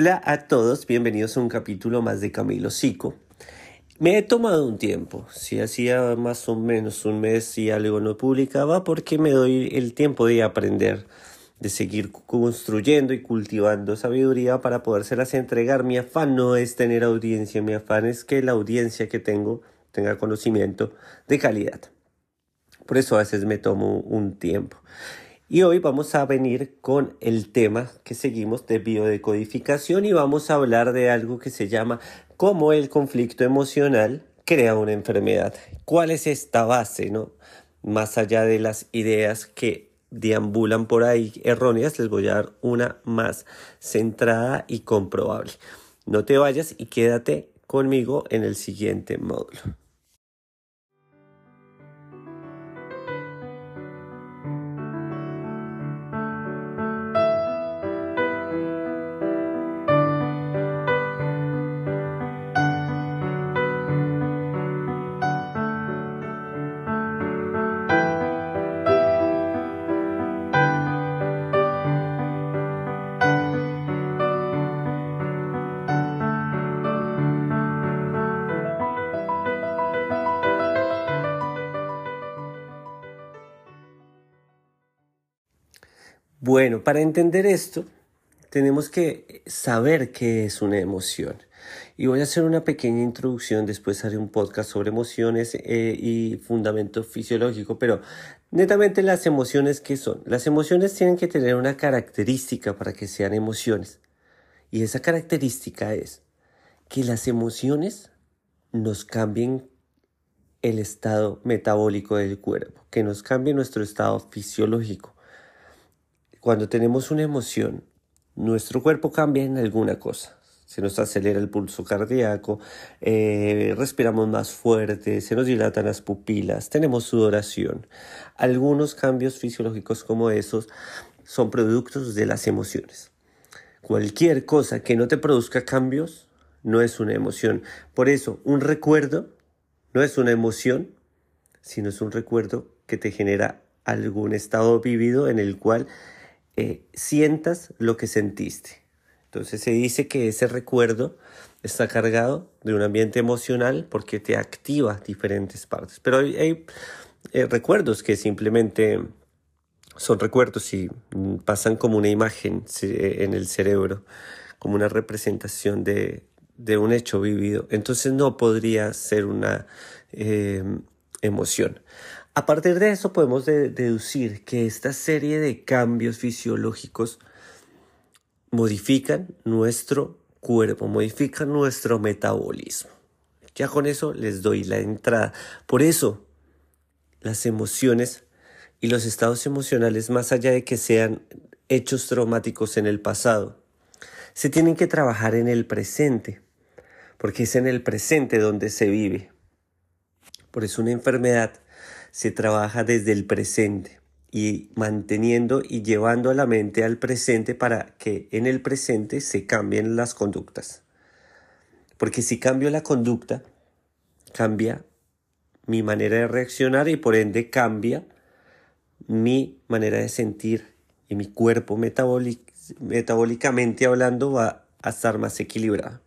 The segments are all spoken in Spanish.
Hola a todos, bienvenidos a un capítulo más de Camilo Sico. Me he tomado un tiempo, si hacía más o menos un mes y algo no publicaba, porque me doy el tiempo de aprender, de seguir construyendo y cultivando sabiduría para podérselas entregar. Mi afán no es tener audiencia, mi afán es que la audiencia que tengo tenga conocimiento de calidad. Por eso a veces me tomo un tiempo. Y hoy vamos a venir con el tema que seguimos de biodecodificación y vamos a hablar de algo que se llama cómo el conflicto emocional crea una enfermedad. ¿Cuál es esta base, no? Más allá de las ideas que deambulan por ahí erróneas, les voy a dar una más centrada y comprobable. No te vayas y quédate conmigo en el siguiente módulo. Bueno, para entender esto, tenemos que saber qué es una emoción. Y voy a hacer una pequeña introducción, después haré un podcast sobre emociones eh, y fundamento fisiológico, pero netamente las emociones, ¿qué son? Las emociones tienen que tener una característica para que sean emociones. Y esa característica es que las emociones nos cambien el estado metabólico del cuerpo, que nos cambie nuestro estado fisiológico. Cuando tenemos una emoción, nuestro cuerpo cambia en alguna cosa. Se nos acelera el pulso cardíaco, eh, respiramos más fuerte, se nos dilatan las pupilas, tenemos sudoración. Algunos cambios fisiológicos como esos son productos de las emociones. Cualquier cosa que no te produzca cambios no es una emoción. Por eso, un recuerdo no es una emoción, sino es un recuerdo que te genera algún estado vivido en el cual eh, sientas lo que sentiste. Entonces se dice que ese recuerdo está cargado de un ambiente emocional porque te activa diferentes partes. Pero hay, eh, recuerdos que simplemente son recuerdos y pasan como una imagen en el cerebro, como una representación de, un hecho vivido. Entonces no podría ser una eh, emoción. A partir de eso podemos deducir que esta serie de cambios fisiológicos modifican nuestro cuerpo, modifican nuestro metabolismo. Ya con eso les doy la entrada. Por eso, las emociones y los estados emocionales, más allá de que sean hechos traumáticos en el pasado, se tienen que trabajar en el presente, porque es en el presente donde se vive. Por eso una enfermedad se trabaja desde el presente y manteniendo y llevando a la mente al presente para que en el presente se cambien las conductas. Porque si cambio la conducta, cambia mi manera de reaccionar y por ende cambia mi manera de sentir y mi cuerpo metabólicamente hablando va a estar más equilibrado.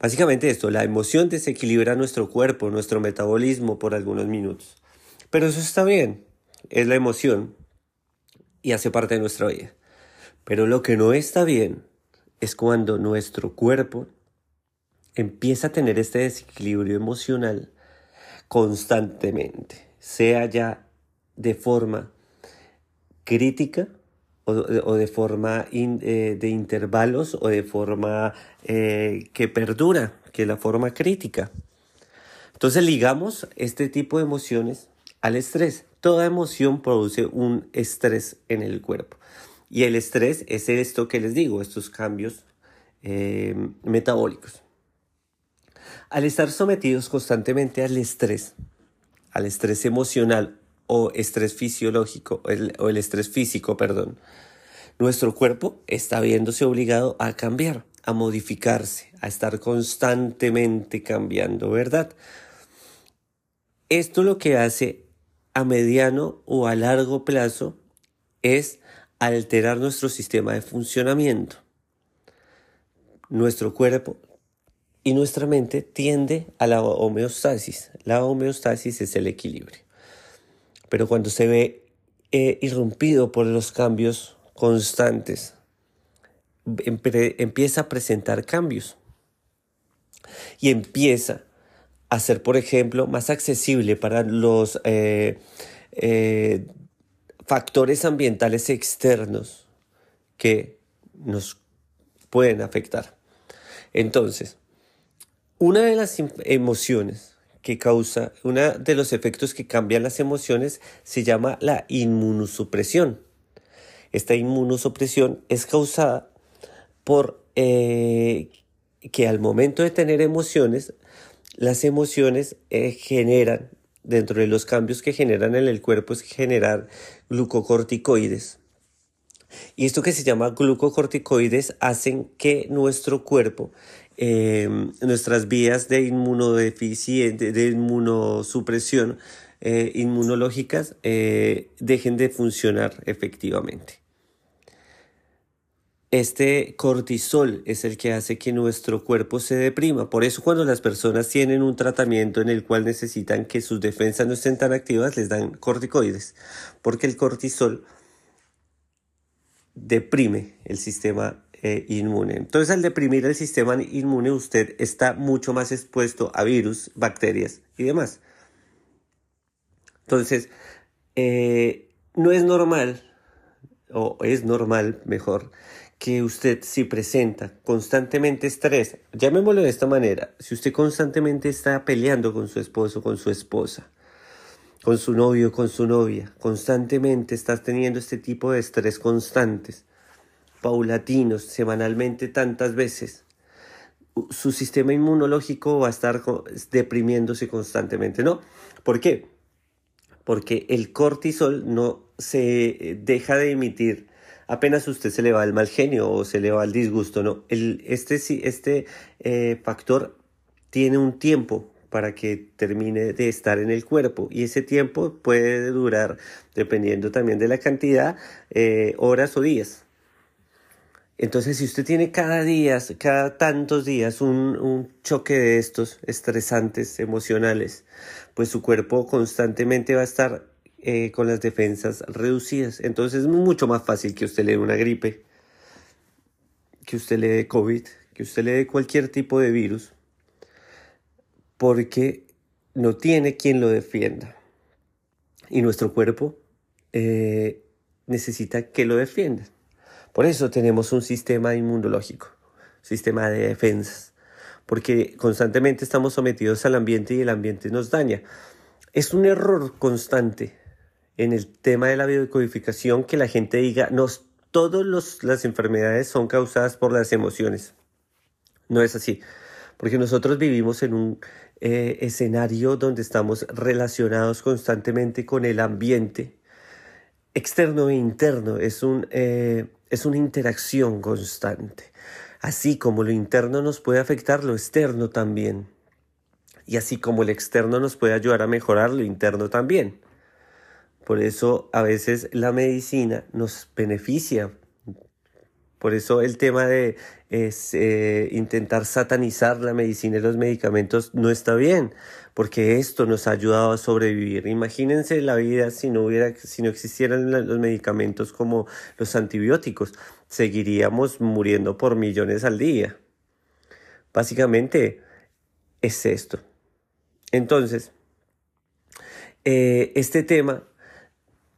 Básicamente esto, la emoción desequilibra nuestro cuerpo, nuestro metabolismo por algunos minutos. Pero eso está bien, es la emoción y hace parte de nuestra vida. Pero lo que no está bien es cuando nuestro cuerpo empieza a tener este desequilibrio emocional constantemente, sea ya de forma crítica o, de forma eh, de intervalos o de forma eh, que perdura, que es la forma crítica. Entonces ligamos este tipo de emociones al estrés. Toda emoción produce un estrés en el cuerpo. Y el estrés es esto que les digo, estos cambios eh, metabólicos. Al estar sometidos constantemente al estrés, al estrés emocional o estrés fisiológico, o el estrés físico, perdón, nuestro cuerpo está viéndose obligado a cambiar, a modificarse, a estar constantemente cambiando, ¿verdad? Esto lo que hace a mediano o a largo plazo es alterar nuestro sistema de funcionamiento. nuestro cuerpo y nuestra mente tiende a la homeostasis. La homeostasis es el equilibrio. Pero cuando se ve eh, irrumpido por los cambios constantes, empieza a presentar cambios y empieza a ser, por ejemplo, más accesible para los eh, eh, factores ambientales externos que nos pueden afectar. Entonces, una de las emociones que causa, uno de los efectos que cambian las emociones se llama la inmunosupresión. Esta inmunosupresión es causada por eh, que al momento de tener emociones, las emociones eh, generan, dentro de los cambios que generan en el cuerpo, es generar glucocorticoides. Y esto que se llama glucocorticoides hacen que nuestro cuerpo, em, nuestras vías de inmunodeficiencia, de inmunosupresión eh, inmunológicas, eh, dejen de funcionar efectivamente. Este cortisol es el que hace que nuestro cuerpo se deprima. Por eso cuando las personas tienen un tratamiento en el cual necesitan que sus defensas no estén tan activas, les dan corticoides. Porque el cortisol deprime el sistema eh, inmune. Entonces al deprimir el sistema inmune usted está mucho más expuesto a virus, bacterias y demás. Entonces, eh, no es normal, o es normal mejor, que usted si presenta constantemente estrés, llamémoslo de esta manera, si usted constantemente está peleando con su esposo, con su esposa, con su novio, con su novia, constantemente estás teniendo este tipo de estrés constantes, paulatinos, semanalmente tantas veces, su sistema inmunológico va a estar deprimiéndose constantemente, ¿no? ¿Por qué? Porque el cortisol no se deja de emitir apenas usted se le va el mal genio o se le va el disgusto, ¿no? El, este este eh, factor tiene un tiempo para que termine de estar en el cuerpo y ese tiempo puede durar, dependiendo también de la cantidad, eh, horas o días. Entonces, si usted tiene cada día, cada tantos días, un, un, choque de estos estresantes emocionales, pues su cuerpo constantemente va a estar eh, con las defensas reducidas. Entonces es mucho más fácil que usted le dé una gripe, que usted le dé COVID, que usted le dé cualquier tipo de virus, porque no tiene quien lo defienda. Y nuestro cuerpo eh, necesita que lo defienda. Por eso tenemos un sistema inmunológico, sistema de defensas, porque constantemente estamos sometidos al ambiente y el ambiente nos daña. Es un error constante en el tema de la biodecodificación que la gente diga, no, todas las enfermedades son causadas por las emociones. No es así, porque nosotros vivimos en un eh, escenario donde estamos relacionados constantemente con el ambiente externo e interno, es, un, eh, es una interacción constante. Así como lo interno nos puede afectar, lo externo también. Y así como el externo nos puede ayudar a mejorar, lo interno también. Por eso a veces la medicina nos beneficia. Por eso el tema de eh, intentar satanizar la medicina y los medicamentos no está bien, porque esto nos ha ayudado a sobrevivir. Imagínense la vida si no hubiera, si no existieran los medicamentos como los antibióticos, seguiríamos muriendo por millones al día. Básicamente es esto. Entonces, eh, este tema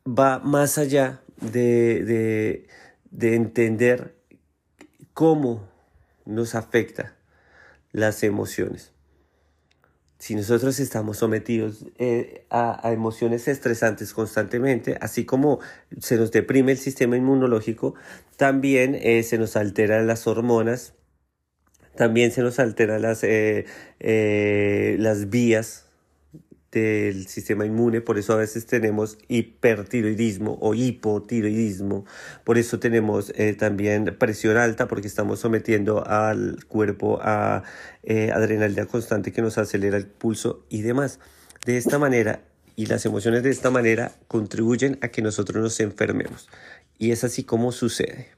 va más allá de, entender cómo nos afecta las emociones. Si nosotros estamos sometidos eh, a, emociones estresantes constantemente, así como se nos deprime el sistema inmunológico, también eh, se nos alteran las hormonas, también se nos alteran las, eh, las vías del sistema inmune, por eso a veces tenemos hipertiroidismo o hipotiroidismo, por eso tenemos eh, también presión alta porque estamos sometiendo al cuerpo a eh, adrenalina constante que nos acelera el pulso y demás. De esta manera y las emociones de esta manera contribuyen a que nosotros nos enfermemos y es así como sucede.